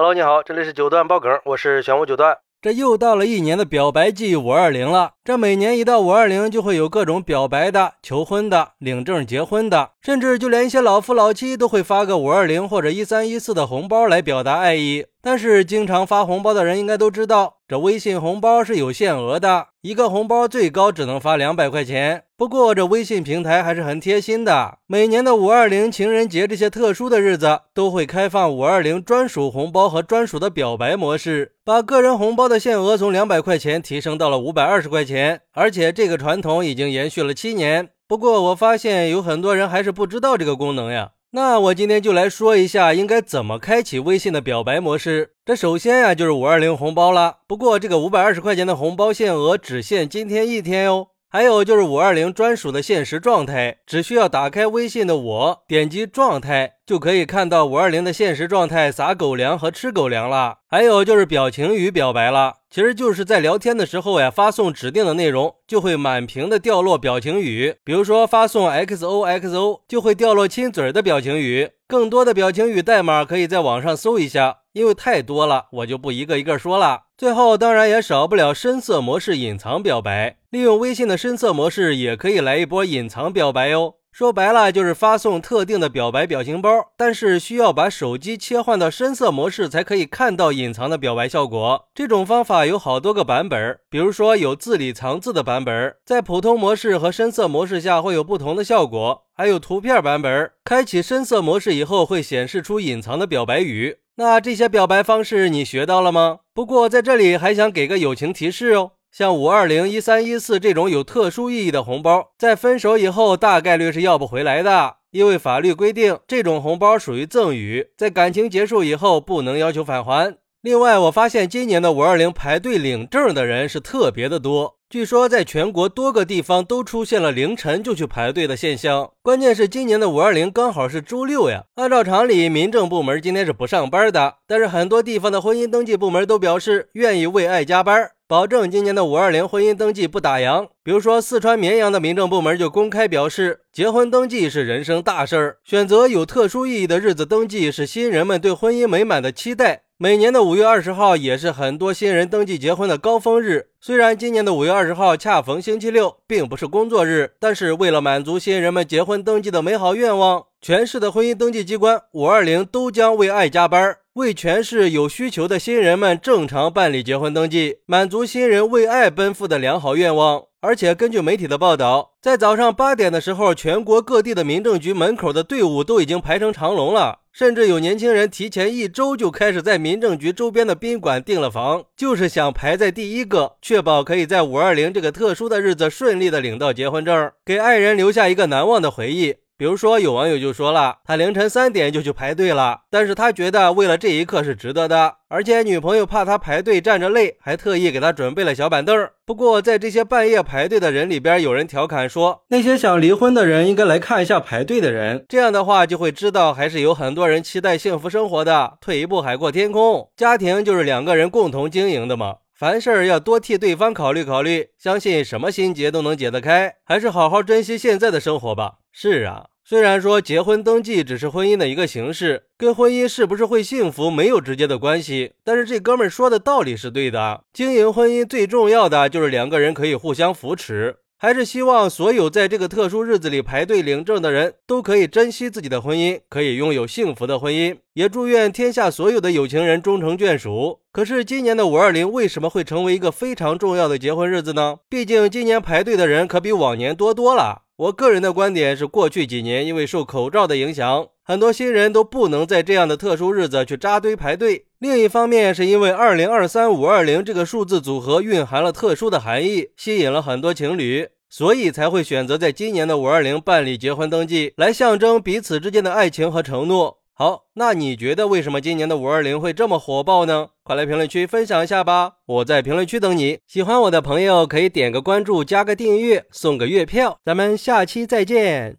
Hello，你好，这里是九段爆梗，我是玄武九段。这又到了一年的表白季五二零了。这每年一到五二零，就会有各种表白的、求婚的、领证结婚的，甚至就连一些老夫老妻都会发个五二零或者一三一四的红包来表达爱意。但是，经常发红包的人应该都知道，这微信红包是有限额的，一个红包最高只能发两百块钱。不过，这微信平台还是很贴心的，每年的五二零、情人节这些特殊的日子，都会开放五二零专属红包和专属的表白模式，把个人红包的限额从两百块钱提升到了五百二十块钱。而且，这个传统已经延续了七年。不过，我发现有很多人还是不知道这个功能呀。那我今天就来说一下应该怎么开启微信的表白模式。这首先呀就是五二零红包了，不过这个五百二十块钱的红包限额只限今天一天哟。还有就是五二零专属的现实状态，只需要打开微信的我，点击状态。就可以看到五二零的现实状态，撒狗粮和吃狗粮了。还有就是表情语表白了，其实就是在聊天的时候呀，发送指定的内容，就会满屏的掉落表情语。比如说发送 XOXO，就会掉落亲嘴的表情语。更多的表情语代码可以在网上搜一下，因为太多了，我就不一个一个说了。最后当然也少不了深色模式隐藏表白，利用微信的深色模式也可以来一波隐藏表白哟。说白了就是发送特定的表白表情包，但是需要把手机切换到深色模式才可以看到隐藏的表白效果。这种方法有好多个版本，比如说有字里藏字的版本，在普通模式和深色模式下会有不同的效果。还有图片版本，开启深色模式以后会显示出隐藏的表白语。那这些表白方式你学到了吗？不过在这里还想给个友情提示哦。像五二零、一三一四这种有特殊意义的红包，在分手以后大概率是要不回来的，因为法律规定这种红包属于赠与，在感情结束以后不能要求返还。另外，我发现今年的五二零排队领证的人是特别的多，据说在全国多个地方都出现了凌晨就去排队的现象。关键是今年的五二零刚好是周六呀，按照常理，民政部门今天是不上班的，但是很多地方的婚姻登记部门都表示愿意为爱加班。保证今年的五二零婚姻登记不打烊。比如说，四川绵阳的民政部门就公开表示，结婚登记是人生大事儿，选择有特殊意义的日子登记是新人们对婚姻美满的期待。每年的五月二十号也是很多新人登记结婚的高峰日。虽然今年的五月二十号恰逢星期六，并不是工作日，但是为了满足新人们结婚登记的美好愿望，全市的婚姻登记机关五二零都将为爱加班。为全市有需求的新人们正常办理结婚登记，满足新人为爱奔赴的良好愿望。而且根据媒体的报道，在早上八点的时候，全国各地的民政局门口的队伍都已经排成长龙了，甚至有年轻人提前一周就开始在民政局周边的宾馆订了房，就是想排在第一个，确保可以在五二零这个特殊的日子顺利的领到结婚证，给爱人留下一个难忘的回忆。比如说，有网友就说了，他凌晨三点就去排队了，但是他觉得为了这一刻是值得的，而且女朋友怕他排队站着累，还特意给他准备了小板凳。不过，在这些半夜排队的人里边，有人调侃说，那些想离婚的人应该来看一下排队的人，这样的话就会知道，还是有很多人期待幸福生活的。退一步海阔天空，家庭就是两个人共同经营的嘛，凡事要多替对方考虑考虑，相信什么心结都能解得开，还是好好珍惜现在的生活吧。是啊，虽然说结婚登记只是婚姻的一个形式，跟婚姻是不是会幸福没有直接的关系，但是这哥们儿说的道理是对的。经营婚姻最重要的就是两个人可以互相扶持，还是希望所有在这个特殊日子里排队领证的人都可以珍惜自己的婚姻，可以拥有幸福的婚姻，也祝愿天下所有的有情人终成眷属。可是今年的五二零为什么会成为一个非常重要的结婚日子呢？毕竟今年排队的人可比往年多多了。我个人的观点是，过去几年因为受口罩的影响，很多新人都不能在这样的特殊日子去扎堆排队。另一方面，是因为二零二三五二零这个数字组合蕴含了特殊的含义，吸引了很多情侣，所以才会选择在今年的五二零办理结婚登记，来象征彼此之间的爱情和承诺。好，那你觉得为什么今年的五二零会这么火爆呢？快来评论区分享一下吧！我在评论区等你。喜欢我的朋友可以点个关注，加个订阅，送个月票。咱们下期再见。